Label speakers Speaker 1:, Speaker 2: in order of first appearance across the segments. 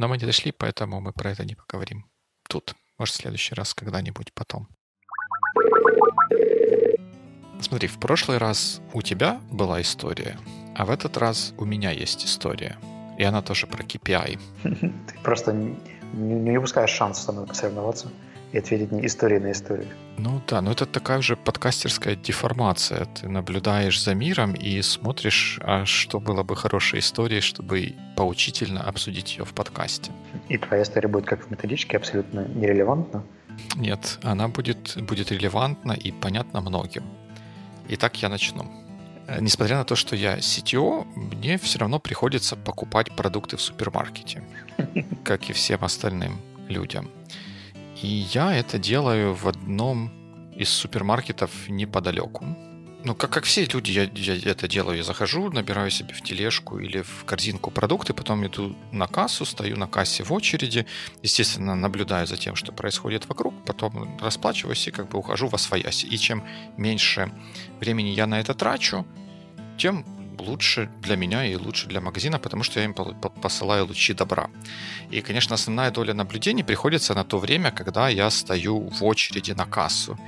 Speaker 1: Но мы не дошли, поэтому мы про это не поговорим тут. Может, в следующий раз когда-нибудь потом. Смотри, в прошлый раз у тебя была история, а в этот раз у меня есть история. И она тоже про KPI.
Speaker 2: Ты просто не, не упускаешь шанс со мной посоревноваться и ответить не истории на историю.
Speaker 1: Ну да, но это такая же подкастерская деформация. Ты наблюдаешь за миром и смотришь, а что было бы хорошей историей, чтобы поучительно обсудить ее в подкасте.
Speaker 2: И твоя история будет как в методичке абсолютно нерелевантна?
Speaker 1: Нет, она будет, будет релевантна и понятна многим. Итак, я начну. Э, несмотря на то, что я CTO, мне все равно приходится покупать продукты в супермаркете, как и всем остальным людям. И я это делаю в одном из супермаркетов неподалеку. Ну, как, как все люди, я, я это делаю. Я захожу, набираю себе в тележку или в корзинку продукты, потом иду на кассу, стою на кассе в очереди, естественно, наблюдаю за тем, что происходит вокруг, потом расплачиваюсь и как бы ухожу во свояси. И чем меньше времени я на это трачу, тем лучше для меня и лучше для магазина, потому что я им посылаю лучи добра. И, конечно, основная доля наблюдений приходится на то время, когда я стою в очереди на кассу.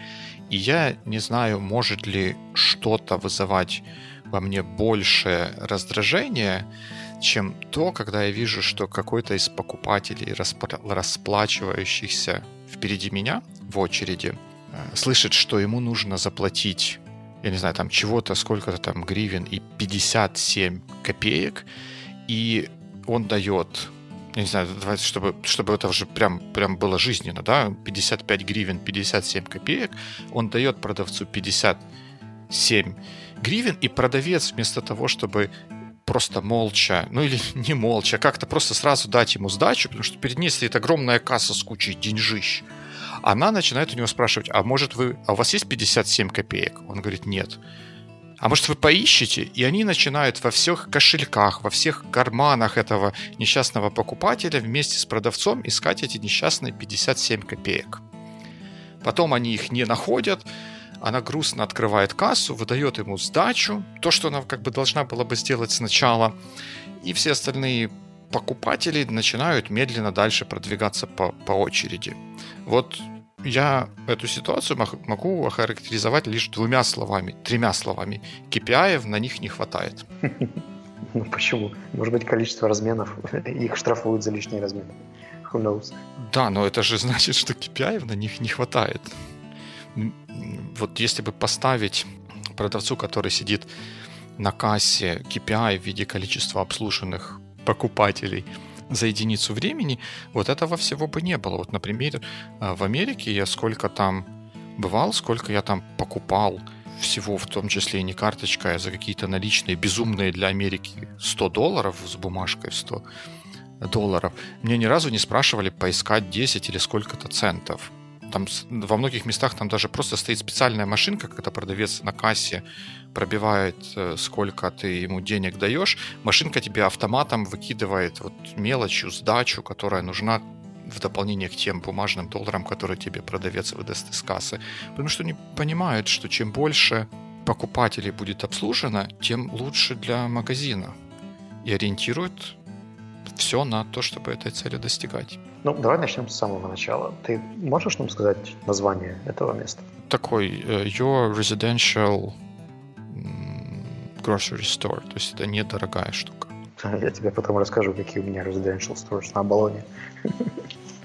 Speaker 1: И я не знаю, может ли что-то вызывать во мне больше раздражения, чем то, когда я вижу, что какой-то из покупателей, расплачивающихся впереди меня в очереди, э, слышит, что ему нужно заплатить я не знаю, там чего-то, сколько-то там гривен и 57 копеек, и он дает, я не знаю, давайте, чтобы, чтобы это уже прям, прям было жизненно, да, 55 гривен, 57 копеек, он дает продавцу 57 гривен, и продавец вместо того, чтобы просто молча, ну или не молча, как-то просто сразу дать ему сдачу, потому что перед ней стоит огромная касса с кучей деньжищ, она начинает у него спрашивать, а может вы, а у вас есть 57 копеек? Он говорит, нет. А может вы поищете? И они начинают во всех кошельках, во всех карманах этого несчастного покупателя вместе с продавцом искать эти несчастные 57 копеек. Потом они их не находят, она грустно открывает кассу, выдает ему сдачу, то, что она как бы должна была бы сделать сначала, и все остальные покупатели начинают медленно дальше продвигаться по, по очереди. Вот я эту ситуацию могу охарактеризовать лишь двумя словами, тремя словами. KPI на них не хватает.
Speaker 2: Ну почему? Может быть, количество разменов, их штрафуют за лишние размены. Who knows?
Speaker 1: Да, но это же значит, что KPI на них не хватает. Вот если бы поставить продавцу, который сидит на кассе KPI в виде количества обслуженных покупателей – за единицу времени, вот этого всего бы не было. Вот, например, э, в Америке я сколько там бывал, сколько я там покупал всего, в том числе и не карточкой, а за какие-то наличные, безумные для Америки 100 долларов с бумажкой в 100 долларов. Мне ни разу не спрашивали поискать 10 или сколько-то центов. Там во многих местах там даже просто стоит специальная машинка, когда продавец на кассе пробивает, э, сколько ты ему денег даешь. Машинка тебе автоматом выкидывает вот мелочью, сдачу, которая нужна в дополнение к тем бумажным долларам, которые тебе продавец выдаст из кассы. Потому что они понимают, что чем больше покупателей будет обслужено, тем лучше для магазина. И ориентируют все на то, чтобы этой цели достигать.
Speaker 2: Ну, давай начнем с самого начала. Ты можешь нам сказать название этого места?
Speaker 1: Такой uh, Your Residential Grocery Store. То есть это недорогая штука.
Speaker 2: Я тебе потом расскажу, какие у меня Residential Stores на Оболоне.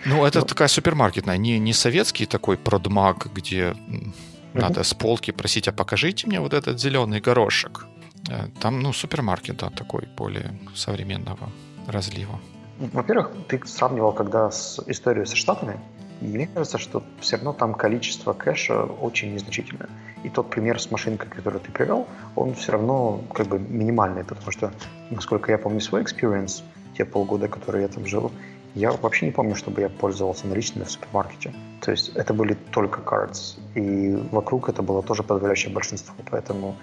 Speaker 1: Ну, это Но... такая супермаркетная, не, не советский такой продмаг, где uh-huh. надо с полки просить, а покажите мне вот этот зеленый горошек. Э, там, ну, супермаркет, да, такой более современного разлива.
Speaker 2: Во-первых, ты сравнивал когда с историей со Штатами, мне кажется, что все равно там количество кэша очень незначительное. И тот пример с машинкой, который ты привел, он все равно как бы минимальный, потому что, насколько я помню свой experience, те полгода, которые я там жил, я вообще не помню, чтобы я пользовался наличными в супермаркете. То есть это были только cards. И вокруг это было тоже подавляющее большинство. Поэтому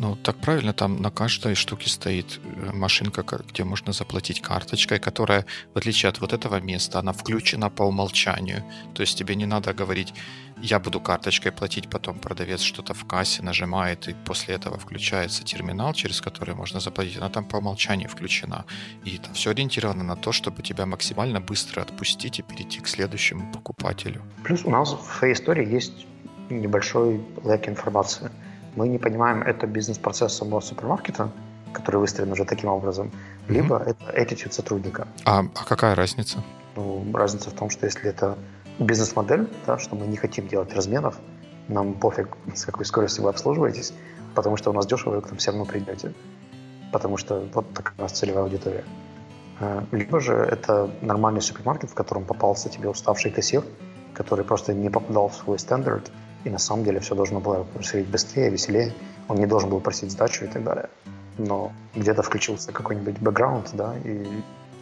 Speaker 1: Ну, так правильно, там на каждой штуке стоит э, машинка, где можно заплатить карточкой, которая, в отличие от вот этого места, она включена по умолчанию. То есть тебе не надо говорить, я буду карточкой платить, потом продавец что-то в кассе нажимает, и после этого включается терминал, через который можно заплатить. Она там по умолчанию включена. И там все ориентировано на то, чтобы тебя максимально быстро отпустить и перейти к следующему покупателю.
Speaker 2: Плюс у нас в истории есть небольшой лэк информации. Мы не понимаем, это бизнес-процесс самого супермаркета, который выстроен уже таким образом, либо mm-hmm. это attitude сотрудника.
Speaker 1: А, а какая разница?
Speaker 2: Ну, разница в том, что если это бизнес-модель, да, что мы не хотим делать разменов, нам пофиг, с какой скоростью вы обслуживаетесь, потому что у нас дешево, вы к нам все равно придете. Потому что вот такая у нас целевая аудитория. Э, либо же это нормальный супермаркет, в котором попался тебе уставший кассир, который просто не попадал в свой стандарт, и на самом деле все должно было происходить быстрее, веселее. Он не должен был просить сдачу и так далее. Но где-то включился какой-нибудь бэкграунд, да, и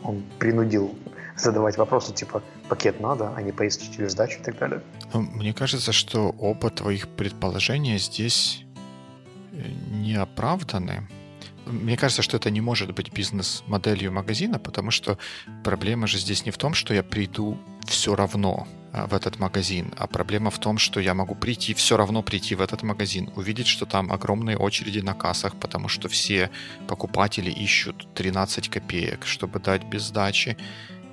Speaker 2: он принудил задавать вопросы типа «пакет надо», а не поесть через сдачу и так далее.
Speaker 1: Ну, мне кажется, что оба твоих предположения здесь э, не оправданы. Мне кажется, что это не может быть бизнес-моделью магазина, потому что проблема же здесь не в том, что я приду все равно в этот магазин, а проблема в том, что я могу прийти, все равно прийти в этот магазин, увидеть, что там огромные очереди на кассах, потому что все покупатели ищут 13 копеек, чтобы дать без сдачи,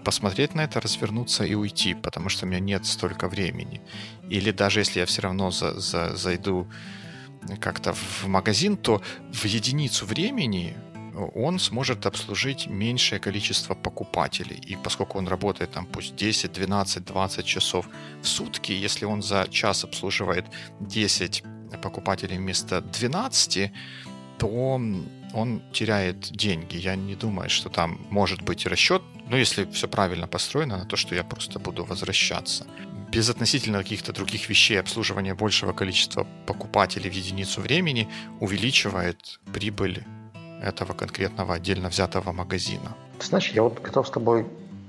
Speaker 1: посмотреть на это, развернуться и уйти, потому что у меня нет столько времени. Или даже если я все равно за, за, зайду как-то в магазин, то в единицу времени он сможет обслужить меньшее количество покупателей. И поскольку он работает там пусть 10, 12, 20 часов в сутки, если он за час обслуживает 10 покупателей вместо 12, то он теряет деньги. Я не думаю, что там может быть расчет, ну, если все правильно построено, на то, что я просто буду возвращаться. Без относительно каких-то других вещей обслуживание большего количества покупателей в единицу времени увеличивает прибыль этого конкретного отдельно взятого магазина.
Speaker 2: Знаешь, я вот готов с тобой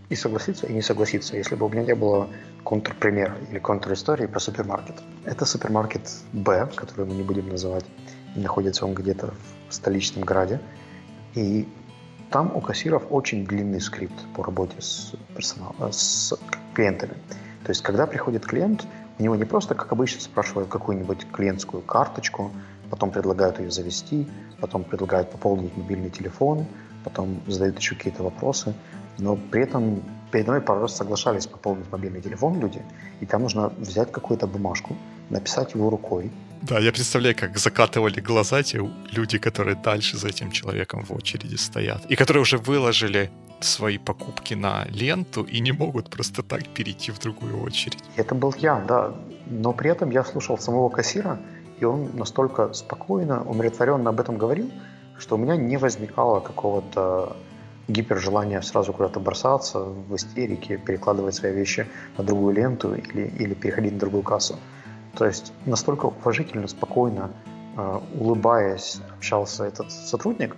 Speaker 2: и согласиться, и не согласиться, если бы у меня не было контрпримера или контр-истории про супермаркет. Это супермаркет Б, который мы не будем называть. Находится он где-то в столичном граде. И там у кассиров очень длинный скрипт по работе с, персоналом, с клиентами. То есть, когда приходит клиент, у него не просто, как обычно, спрашивают какую-нибудь клиентскую карточку, потом предлагают ее завести, потом предлагают пополнить мобильный телефон, потом задают еще какие-то вопросы. Но при этом передо мной пару раз соглашались пополнить мобильный телефон люди, и там нужно взять какую-то бумажку, написать его рукой.
Speaker 1: Да, я представляю, как закатывали глаза те люди, которые дальше за этим человеком в очереди стоят, и которые уже выложили свои покупки на ленту и не могут просто так перейти в другую очередь.
Speaker 2: Это был я, да. Но при этом я слушал самого кассира, и он настолько спокойно, умиротворенно об этом говорил, что у меня не возникало какого-то гипержелания сразу куда-то бросаться в истерике, перекладывать свои вещи на другую ленту или, или переходить на другую кассу. То есть настолько уважительно, спокойно, э, улыбаясь, общался этот сотрудник,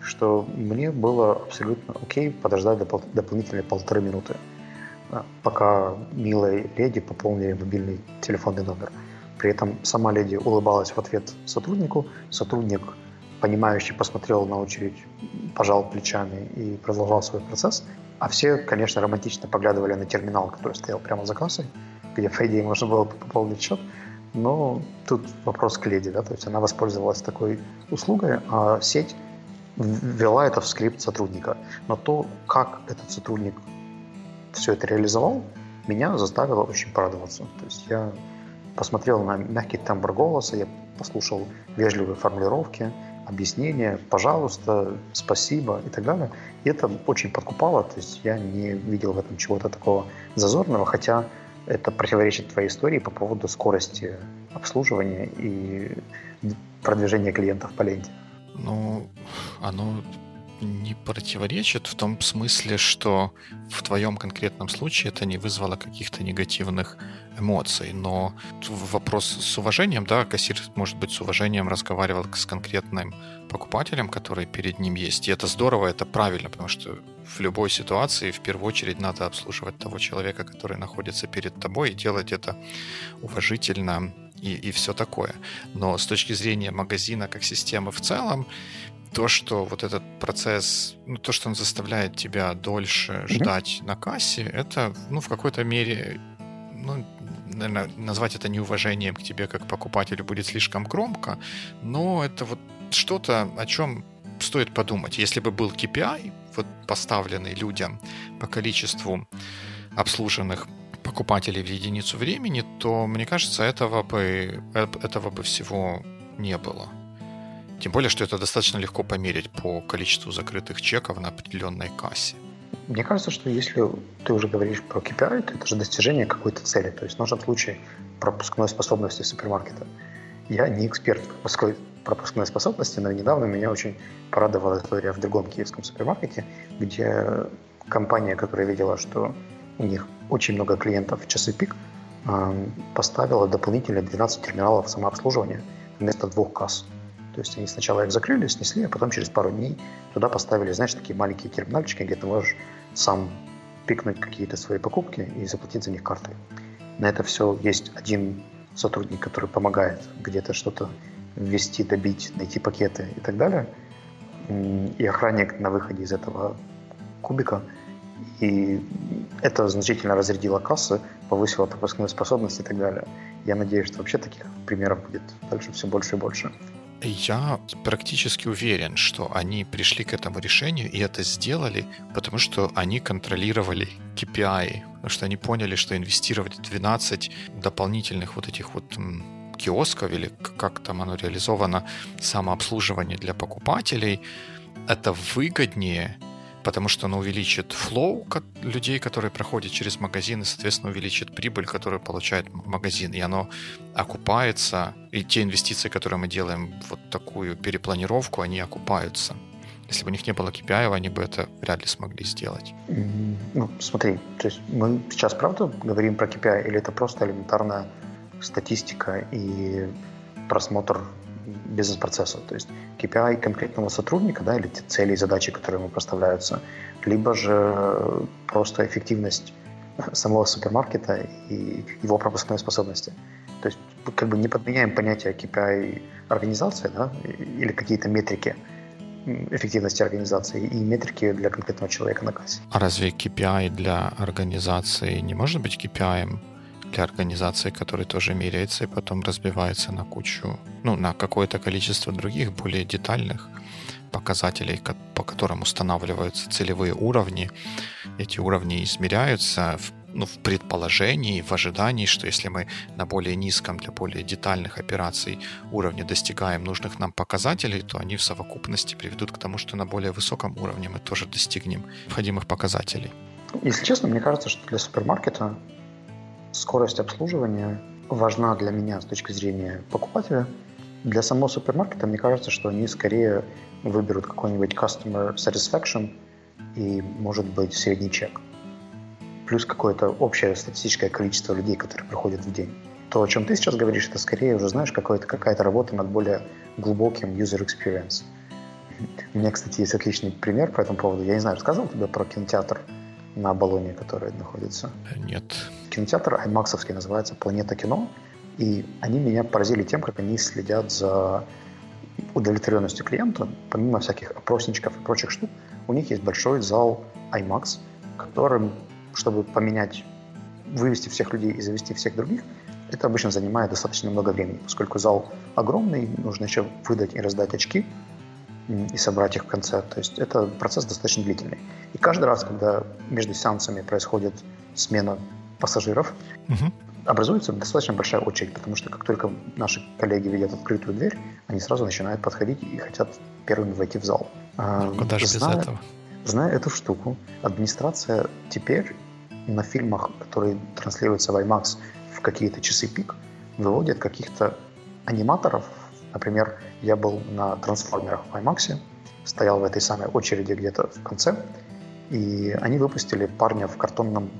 Speaker 2: что мне было абсолютно окей подождать допол- дополнительные полторы минуты, э, пока милой леди пополнили мобильный телефонный номер. При этом сама леди улыбалась в ответ сотруднику, сотрудник, понимающий, посмотрел на очередь, пожал плечами и продолжал свой процесс. А все, конечно, романтично поглядывали на терминал, который стоял прямо за кассой, где, по идее, можно было пополнить счет. Но тут вопрос к леди, да, то есть она воспользовалась такой услугой, а сеть ввела это в скрипт сотрудника. Но то, как этот сотрудник все это реализовал, меня заставило очень порадоваться. То есть я посмотрел на мягкий тембр голоса, я послушал вежливые формулировки, объяснения, пожалуйста, спасибо и так далее. И это очень подкупало, то есть я не видел в этом чего-то такого зазорного, хотя это противоречит твоей истории по поводу скорости обслуживания и продвижения клиентов по ленте.
Speaker 1: Ну, оно не противоречит в том смысле, что в твоем конкретном случае это не вызвало каких-то негативных эмоций. Но вопрос с уважением, да, кассир, может быть, с уважением разговаривал с конкретным покупателем, который перед ним есть. И это здорово, это правильно, потому что в любой ситуации в первую очередь надо обслуживать того человека, который находится перед тобой, и делать это уважительно и, и все такое. Но с точки зрения магазина как системы в целом, то, что вот этот процесс, ну, то, что он заставляет тебя дольше mm-hmm. ждать на кассе, это, ну, в какой-то мере, ну, наверное, назвать это неуважением к тебе как покупателю будет слишком громко, но это вот что-то, о чем стоит подумать. Если бы был KPI, вот поставленный людям по количеству обслуженных покупателей в единицу времени, то, мне кажется, этого бы, э, этого бы всего не было. Тем более, что это достаточно легко померить по количеству закрытых чеков на определенной кассе.
Speaker 2: Мне кажется, что если ты уже говоришь про KPI, то это же достижение какой-то цели. То есть в нашем случае пропускной способности супермаркета. Я не эксперт в пропускной способности, но недавно меня очень порадовала история в другом киевском супермаркете, где компания, которая видела, что у них очень много клиентов в часы пик, поставила дополнительно 12 терминалов самообслуживания вместо двух касс. То есть они сначала их закрыли, снесли, а потом через пару дней туда поставили, знаешь, такие маленькие терминальчики, где ты можешь сам пикнуть какие-то свои покупки и заплатить за них картой. На это все есть один сотрудник, который помогает где-то что-то ввести, добить, найти пакеты и так далее. И охранник на выходе из этого кубика. И это значительно разрядило кассы, повысило пропускную способность и так далее. Я надеюсь, что вообще таких примеров будет дальше все больше и больше.
Speaker 1: Я практически уверен, что они пришли к этому решению и это сделали, потому что они контролировали KPI, потому что они поняли, что инвестировать в 12 дополнительных вот этих вот киосков или как там оно реализовано, самообслуживание для покупателей, это выгоднее, потому что оно увеличит флоу людей, которые проходят через магазин, и, соответственно, увеличит прибыль, которую получает магазин. И оно окупается, и те инвестиции, которые мы делаем, вот такую перепланировку, они окупаются. Если бы у них не было KPI, они бы это вряд ли смогли сделать.
Speaker 2: Ну, смотри, то есть мы сейчас правда говорим про KPI, или это просто элементарная статистика и просмотр бизнес-процесса, то есть KPI конкретного сотрудника, да, или те цели и задачи, которые ему поставляются, либо же просто эффективность самого супермаркета и его пропускной способности. То есть как бы не подменяем понятие KPI организации да, или какие-то метрики эффективности организации и метрики для конкретного человека на кассе.
Speaker 1: А разве KPI для организации не может быть KPI для организации, который тоже меряется и потом разбивается на кучу, ну, на какое-то количество других более детальных показателей, по которым устанавливаются целевые уровни. Эти уровни измеряются в, ну, в предположении, в ожидании, что если мы на более низком для более детальных операций уровне достигаем нужных нам показателей, то они в совокупности приведут к тому, что на более высоком уровне мы тоже достигнем необходимых показателей.
Speaker 2: Если честно, мне кажется, что для супермаркета скорость обслуживания важна для меня с точки зрения покупателя. Для самого супермаркета мне кажется, что они скорее выберут какой-нибудь customer satisfaction и, может быть, средний чек. Плюс какое-то общее статистическое количество людей, которые приходят в день. То, о чем ты сейчас говоришь, это скорее уже, знаешь, какая-то работа над более глубоким user experience. У меня, кстати, есть отличный пример по этому поводу. Я не знаю, рассказывал тебе про кинотеатр на Болоне, который находится?
Speaker 1: Нет.
Speaker 2: Кинотеатр аймаксовский называется «Планета кино». И они меня поразили тем, как они следят за удовлетворенностью клиента. Помимо всяких опросничков и прочих штук, у них есть большой зал IMAX, которым, чтобы поменять, вывести всех людей и завести всех других, это обычно занимает достаточно много времени, поскольку зал огромный, нужно еще выдать и раздать очки, и собрать их в конце. То есть это процесс достаточно длительный. И каждый раз, когда между сеансами происходит смена пассажиров, угу. образуется достаточно большая очередь, потому что как только наши коллеги видят открытую дверь, они сразу начинают подходить и хотят первыми войти в зал.
Speaker 1: А, куда же без этого?
Speaker 2: Зная эту штуку, администрация теперь на фильмах, которые транслируются в IMAX в какие-то часы пик, выводит каких-то аниматоров Например, я был на трансформерах в IMAX, стоял в этой самой очереди где-то в конце, и они выпустили парня в картонном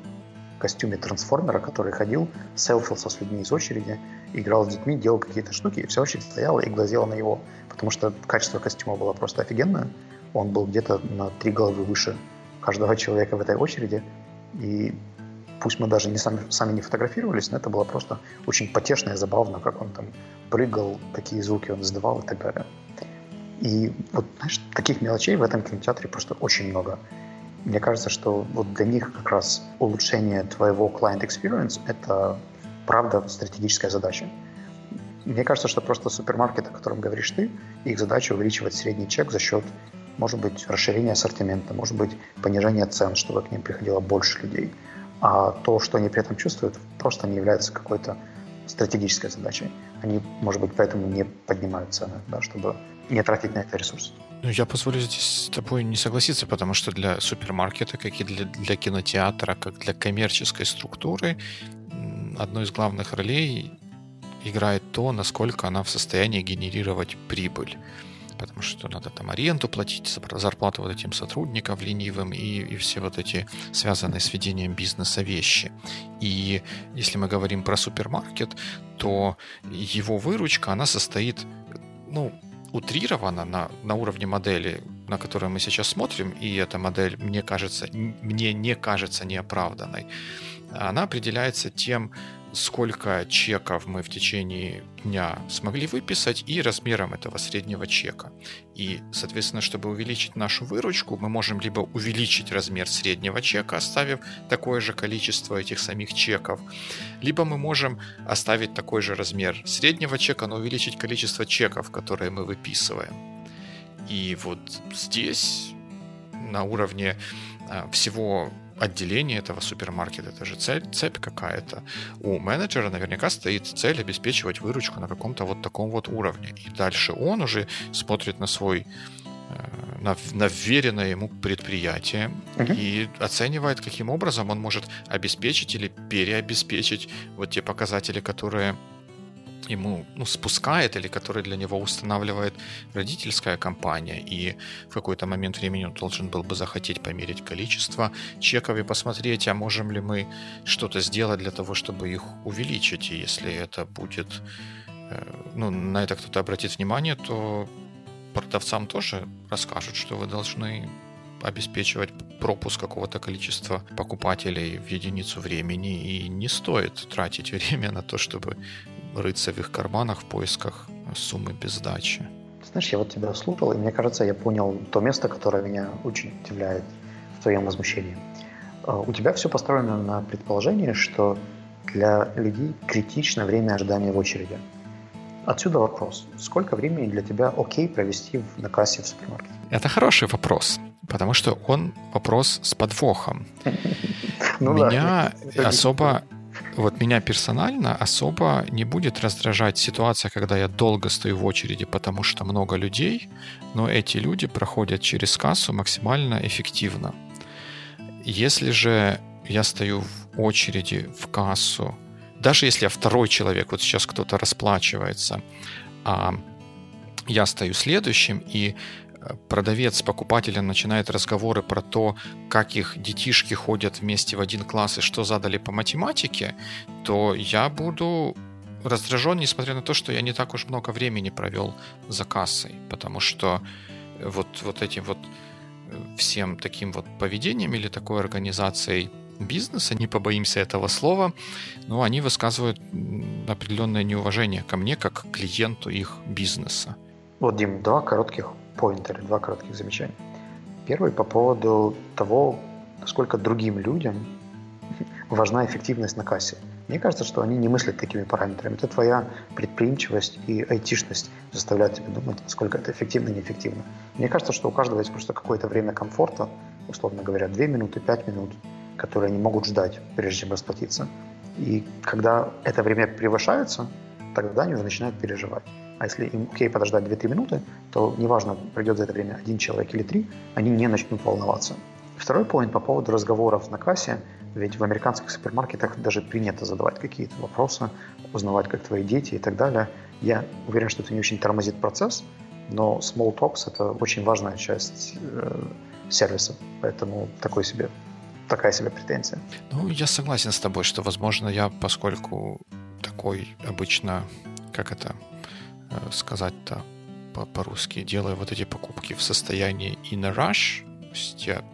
Speaker 2: костюме трансформера, который ходил, селфился с людьми из очереди, играл с детьми, делал какие-то штуки, и вся очередь стояла и глазела на него, потому что качество костюма было просто офигенное. Он был где-то на три головы выше каждого человека в этой очереди, и пусть мы даже не сами, сами не фотографировались, но это было просто очень потешно и забавно, как он там прыгал, какие звуки он издавал и так далее. И вот, знаешь, таких мелочей в этом кинотеатре просто очень много. Мне кажется, что вот для них как раз улучшение твоего client experience — это правда стратегическая задача. Мне кажется, что просто супермаркет, о котором говоришь ты, их задача увеличивать средний чек за счет, может быть, расширения ассортимента, может быть, понижения цен, чтобы к ним приходило больше людей. А то, что они при этом чувствуют, просто не является какой-то стратегической задачей. Они, может быть, поэтому не поднимают цены, да, чтобы не тратить на это ресурсы.
Speaker 1: Ну, я позволю здесь с тобой не согласиться, потому что для супермаркета, как и для, для кинотеатра, как для коммерческой структуры, одной из главных ролей играет то, насколько она в состоянии генерировать прибыль. Потому что надо там аренду платить, зарплату вот этим сотрудникам ленивым и, и все вот эти связанные с ведением бизнеса вещи. И если мы говорим про супермаркет, то его выручка, она состоит, ну, утрирована на, на уровне модели, на которую мы сейчас смотрим, и эта модель, мне кажется, мне не кажется неоправданной, она определяется тем, сколько чеков мы в течение дня смогли выписать и размером этого среднего чека. И, соответственно, чтобы увеличить нашу выручку, мы можем либо увеличить размер среднего чека, оставив такое же количество этих самих чеков, либо мы можем оставить такой же размер среднего чека, но увеличить количество чеков, которые мы выписываем. И вот здесь на уровне а, всего отделение этого супермаркета, это же цель, цепь какая-то. У менеджера наверняка стоит цель обеспечивать выручку на каком-то вот таком вот уровне. И дальше он уже смотрит на свой э, на, на вверенное ему предприятие uh-huh. и оценивает, каким образом он может обеспечить или переобеспечить вот те показатели, которые ему ну, спускает или который для него устанавливает родительская компания. И в какой-то момент времени он должен был бы захотеть померить количество чеков и посмотреть, а можем ли мы что-то сделать для того, чтобы их увеличить. И если это будет, э, ну, на это кто-то обратит внимание, то продавцам тоже расскажут, что вы должны обеспечивать пропуск какого-то количества покупателей в единицу времени, и не стоит тратить время на то, чтобы рыться в их карманах в поисках суммы без сдачи.
Speaker 2: Знаешь, я вот тебя слушал, и мне кажется, я понял то место, которое меня очень удивляет в твоем возмущении. А, у тебя все построено на предположении, что для людей критично время ожидания в очереди. Отсюда вопрос. Сколько времени для тебя окей провести на кассе в супермаркете?
Speaker 1: Это хороший вопрос, потому что он вопрос с подвохом.
Speaker 2: Ну
Speaker 1: Меня особо вот меня персонально особо не будет раздражать ситуация, когда я долго стою в очереди, потому что много людей, но эти люди проходят через кассу максимально эффективно. Если же я стою в очереди в кассу, даже если я второй человек, вот сейчас кто-то расплачивается, а я стою следующим, и продавец с покупателем начинает разговоры про то, как их детишки ходят вместе в один класс и что задали по математике, то я буду раздражен, несмотря на то, что я не так уж много времени провел за кассой, потому что вот, вот этим вот э, всем таким вот поведением или такой организацией бизнеса, не побоимся этого слова, но они высказывают определенное неуважение ко мне как клиенту их бизнеса.
Speaker 2: Вот, Дим, два коротких поинтеры, два коротких замечания. Первый по поводу того, насколько другим людям важна эффективность на кассе. Мне кажется, что они не мыслят такими параметрами. Это твоя предприимчивость и айтишность заставляют тебя думать, насколько это эффективно и неэффективно. Мне кажется, что у каждого есть просто какое-то время комфорта, условно говоря, 2 минуты, 5 минут, которые они могут ждать, прежде чем расплатиться. И когда это время превышается, тогда они уже начинают переживать. А если им окей подождать 2-3 минуты, то неважно, пройдет за это время один человек или три, они не начнут волноваться. Второй поинт по поводу разговоров на кассе. Ведь в американских супермаркетах даже принято задавать какие-то вопросы, узнавать, как твои дети и так далее. Я уверен, что это не очень тормозит процесс, но small talks — это очень важная часть э, сервиса. Поэтому такой себе, такая себе претензия.
Speaker 1: Ну, я согласен с тобой, что, возможно, я, поскольку такой обычно, как это сказать-то по-русски, делаю вот эти покупки в состоянии in a rush, то есть я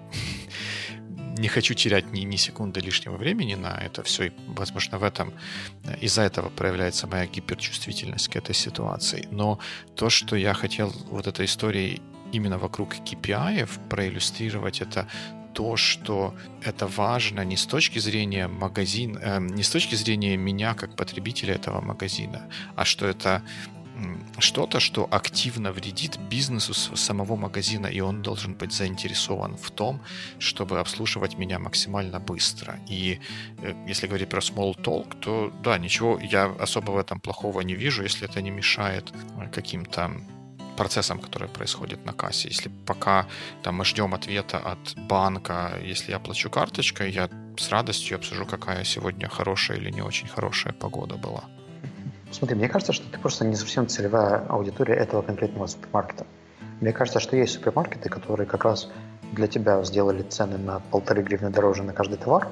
Speaker 1: не хочу терять ни, ни секунды лишнего времени на это все. И, возможно, в этом из-за этого проявляется моя гиперчувствительность к этой ситуации. Но то, что я хотел вот этой историей именно вокруг KPI проиллюстрировать это то, что это важно не с точки зрения магазин, э, не с точки зрения меня как потребителя этого магазина, а что это что-то, что активно вредит бизнесу самого магазина, и он должен быть заинтересован в том, чтобы обслуживать меня максимально быстро. И э, если говорить про small talk, то да, ничего я особо в этом плохого не вижу, если это не мешает э, каким-то процессам, которые происходят на кассе. Если пока там, мы ждем ответа от банка, если я плачу карточкой, я с радостью обсужу, какая сегодня хорошая или не очень хорошая погода была.
Speaker 2: Смотри, мне кажется, что ты просто не совсем целевая аудитория этого конкретного супермаркета. Мне кажется, что есть супермаркеты, которые как раз для тебя сделали цены на полторы гривны дороже на каждый товар,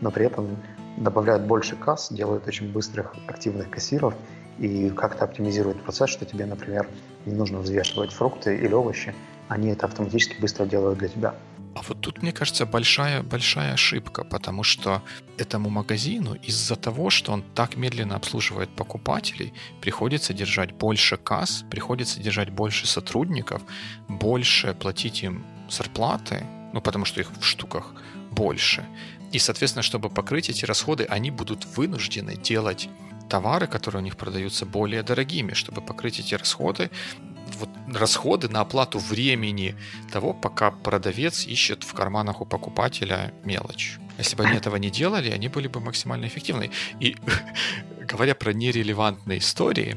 Speaker 2: но при этом добавляют больше касс, делают очень быстрых активных кассиров и как-то оптимизируют процесс, что тебе, например, не нужно взвешивать фрукты или овощи, они это автоматически быстро делают для тебя.
Speaker 1: А вот тут, мне кажется, большая, большая ошибка, потому что этому магазину из-за того, что он так медленно обслуживает покупателей, приходится держать больше касс, приходится держать больше сотрудников, больше платить им зарплаты, ну, потому что их в штуках больше. И, соответственно, чтобы покрыть эти расходы, они будут вынуждены делать товары, которые у них продаются, более дорогими, чтобы покрыть эти расходы. Вот расходы на оплату времени того, пока продавец ищет в карманах у покупателя мелочь. Если бы они этого не делали, они были бы максимально эффективны. И говоря про нерелевантные истории,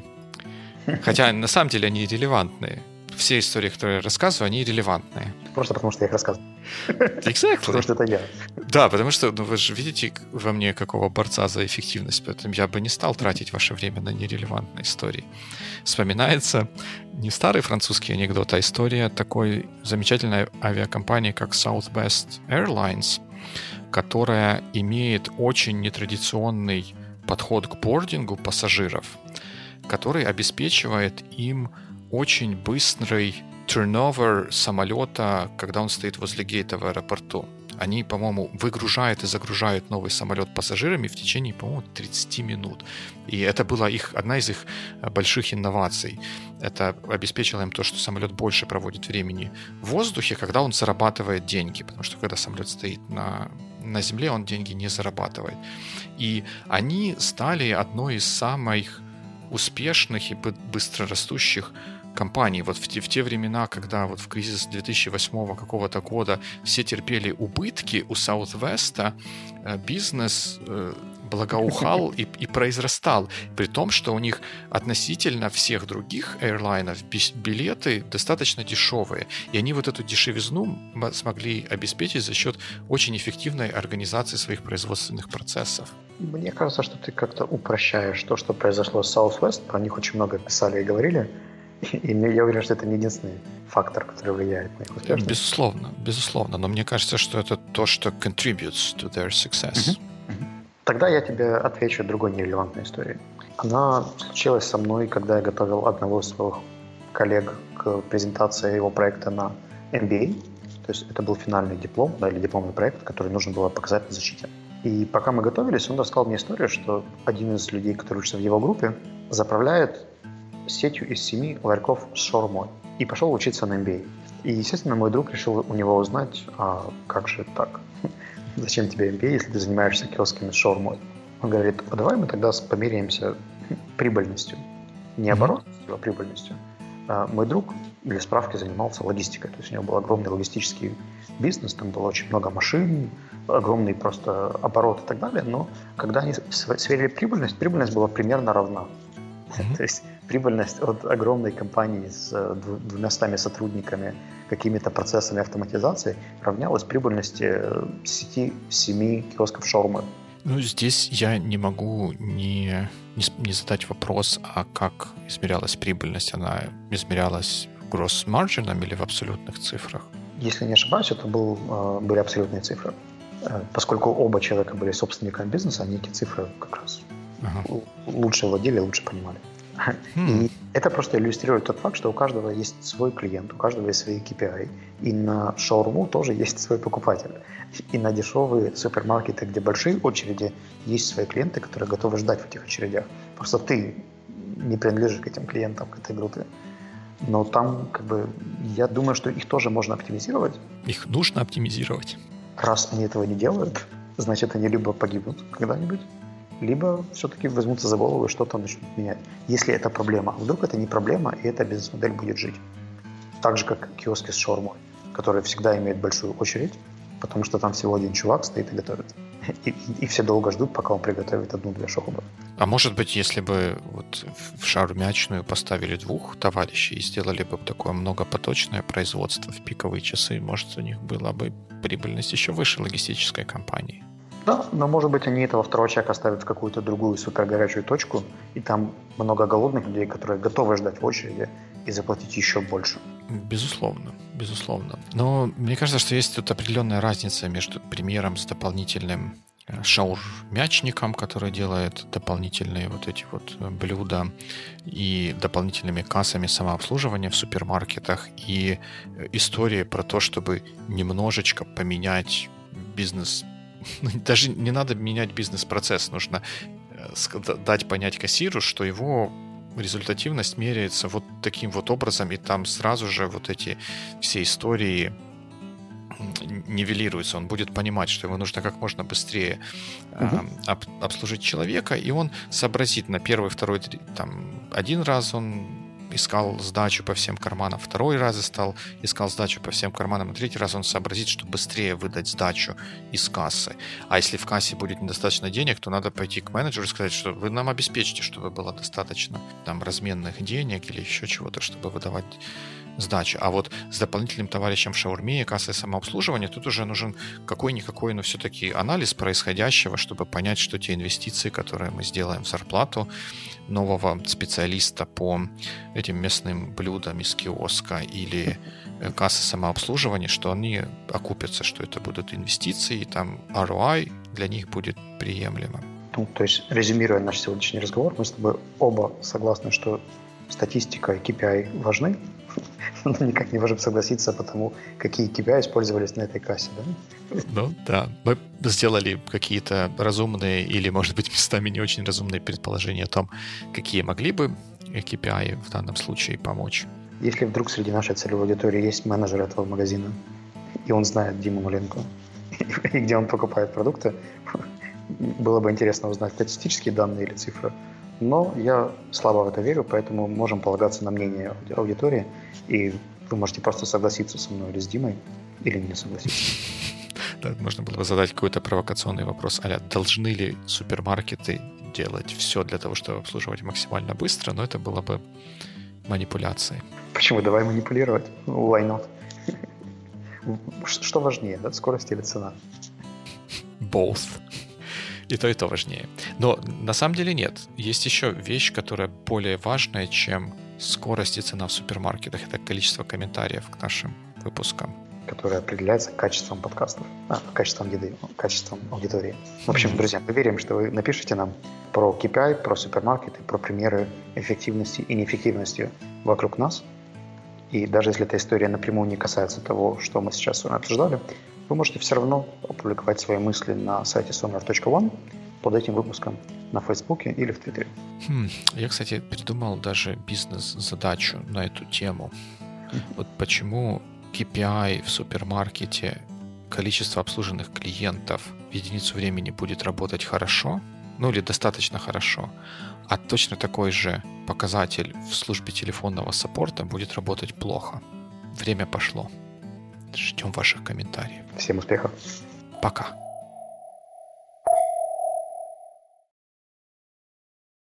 Speaker 1: хотя на самом деле они релевантные, все истории, которые я рассказываю, они релевантные.
Speaker 2: Просто потому, что я их рассказываю.
Speaker 1: Exactly.
Speaker 2: Потому что это я.
Speaker 1: Да, потому что ну, вы же видите во мне какого борца за эффективность, поэтому я бы не стал тратить ваше время на нерелевантные истории. Вспоминается не старый французский анекдот, а история такой замечательной авиакомпании, как Southwest Airlines, которая имеет очень нетрадиционный подход к бордингу пассажиров, который обеспечивает им очень быстрый turnover самолета, когда он стоит возле гейта в аэропорту. Они, по-моему, выгружают и загружают новый самолет пассажирами в течение, по-моему, 30 минут. И это была их, одна из их э, больших инноваций. Это обеспечило им то, что самолет больше проводит времени в воздухе, когда он зарабатывает деньги. Потому что когда самолет стоит на, на земле, он деньги не зарабатывает. И они стали одной из самых успешных и быстро растущих компаний. Вот в те, в те времена, когда вот в кризис 2008 какого-то года все терпели убытки у Southwest, э, бизнес э, благоухал и, и произрастал. При том, что у них относительно всех других аэрлайнов билеты достаточно дешевые. И они вот эту дешевизну смогли обеспечить за счет очень эффективной организации своих производственных процессов.
Speaker 2: Мне кажется, что ты как-то упрощаешь то, что произошло с Southwest. Про них очень много писали и говорили. И я уверен, что это не единственный фактор, который влияет на их успешность.
Speaker 1: Безусловно, безусловно. Но мне кажется, что это то, что contributes to their success.
Speaker 2: Тогда я тебе отвечу другой нерелевантной историей. Она случилась со мной, когда я готовил одного из своих коллег к презентации его проекта на MBA. То есть это был финальный диплом, да, или дипломный проект, который нужно было показать на защите. И пока мы готовились, он рассказал мне историю, что один из людей, который учится в его группе, заправляет сетью из семи ларьков с шаурмой и пошел учиться на MBA. И, естественно, мой друг решил у него узнать, а как же так? Зачем тебе MBA, если ты занимаешься киосками с шаурмой? Он говорит, а давай мы тогда померяемся прибыльностью. Не оборотностью, а прибыльностью. А мой друг для справки занимался логистикой. То есть у него был огромный логистический бизнес, там было очень много машин, огромный просто оборот и так далее. Но когда они сверили прибыльность, прибыльность была примерно равна. Mm-hmm. То есть прибыльность от огромной компании с э, двумястами сотрудниками, какими-то процессами автоматизации равнялась прибыльности э, сети семи киосков шаурмы.
Speaker 1: Ну, здесь я не могу не, не, не задать вопрос, а как измерялась прибыльность? Она измерялась gross margin или в абсолютных цифрах?
Speaker 2: Если не ошибаюсь, это был, э, были абсолютные цифры. Поскольку оба человека были собственниками бизнеса, они эти цифры как раз ага. лучше владели, лучше понимали. Hmm. И это просто иллюстрирует тот факт, что у каждого есть свой клиент, у каждого есть свои KPI. И на шаурму тоже есть свой покупатель. И на дешевые супермаркеты, где большие очереди, есть свои клиенты, которые готовы ждать в этих очередях. Просто ты не принадлежишь к этим клиентам, к этой группе. Но там, как бы, я думаю, что их тоже можно оптимизировать.
Speaker 1: Их нужно оптимизировать.
Speaker 2: Раз они этого не делают, значит, они либо погибнут когда-нибудь, либо все-таки возьмутся за голову и что-то начнут менять. Если это проблема, а вдруг это не проблема, и эта бизнес-модель будет жить. Так же, как киоски с шаурмой, которые всегда имеют большую очередь, потому что там всего один чувак стоит и готовит. И, и, и все долго ждут, пока он приготовит одну-две шаурмы.
Speaker 1: А может быть, если бы вот в шаурмячную поставили двух товарищей и сделали бы такое многопоточное производство в пиковые часы, может, у них была бы прибыльность еще выше логистической компании?
Speaker 2: Да, но может быть они этого второго человека оставят в какую-то другую супер горячую точку, и там много голодных людей, которые готовы ждать в очереди и заплатить еще больше.
Speaker 1: Безусловно, безусловно. Но мне кажется, что есть тут определенная разница между примером с дополнительным э, шаурмячником, который делает дополнительные вот эти вот э, блюда и дополнительными кассами самообслуживания в супермаркетах и э, истории про то, чтобы немножечко поменять бизнес даже не надо менять бизнес-процесс, нужно э, дать понять кассиру, что его результативность меряется вот таким вот образом, и там сразу же вот эти все истории нивелируются, он будет понимать, что ему нужно как можно быстрее угу. э, об, обслужить человека, и он сообразит на первый, второй, там, один раз он искал сдачу по всем карманам, второй раз стал искал сдачу по всем карманам, и третий раз он сообразит, что быстрее выдать сдачу из кассы. А если в кассе будет недостаточно денег, то надо пойти к менеджеру и сказать, что вы нам обеспечите, чтобы было достаточно там разменных денег или еще чего-то, чтобы выдавать сдачи. А вот с дополнительным товарищем в шаурме и кассой самообслуживания тут уже нужен какой-никакой, но все-таки анализ происходящего, чтобы понять, что те инвестиции, которые мы сделаем в зарплату нового специалиста по этим местным блюдам из киоска или э, кассы самообслуживания, что они окупятся, что это будут инвестиции, и там ROI для них будет приемлемым.
Speaker 2: Ну, то есть, резюмируя наш сегодняшний разговор, мы с тобой оба согласны, что статистика и KPI важны, но никак не можем согласиться по тому, какие KPI использовались на этой кассе, да?
Speaker 1: Ну да, мы сделали какие-то разумные или, может быть, местами не очень разумные предположения о том, какие могли бы KPI в данном случае помочь.
Speaker 2: Если вдруг среди нашей целевой аудитории есть менеджер этого магазина, и он знает Диму Маленко, и где он покупает продукты, было бы интересно узнать статистические данные или цифры, но я слабо в это верю, поэтому можем полагаться на мнение аудитории, и вы можете просто согласиться со мной или с Димой, или не согласиться.
Speaker 1: Да, можно было бы задать какой-то провокационный вопрос, а должны ли супермаркеты делать все для того, чтобы обслуживать максимально быстро, но это было бы манипуляцией.
Speaker 2: Почему? Давай манипулировать. Why not? Что важнее, да, скорость или цена?
Speaker 1: Both. И то, и то важнее. Но на самом деле нет. Есть еще вещь, которая более важная, чем скорость и цена в супермаркетах. Это количество комментариев к нашим выпускам.
Speaker 2: Которое определяется качеством подкастов, а, качеством еды, качеством аудитории. В общем, друзья, мы верим, что вы напишите нам про KPI, про супермаркеты, про примеры эффективности и неэффективности вокруг нас. И даже если эта история напрямую не касается того, что мы сейчас с вами обсуждали, вы можете все равно опубликовать свои мысли на сайте sonar.one под этим выпуском на Фейсбуке или в Твиттере.
Speaker 1: Хм, я, кстати, придумал даже бизнес-задачу на эту тему. Вот почему KPI в супермаркете количество обслуженных клиентов в единицу времени будет работать хорошо, ну или достаточно хорошо, а точно такой же показатель в службе телефонного саппорта будет работать плохо. Время пошло. Ждем ваших комментариев.
Speaker 2: Всем успехов.
Speaker 1: Пока.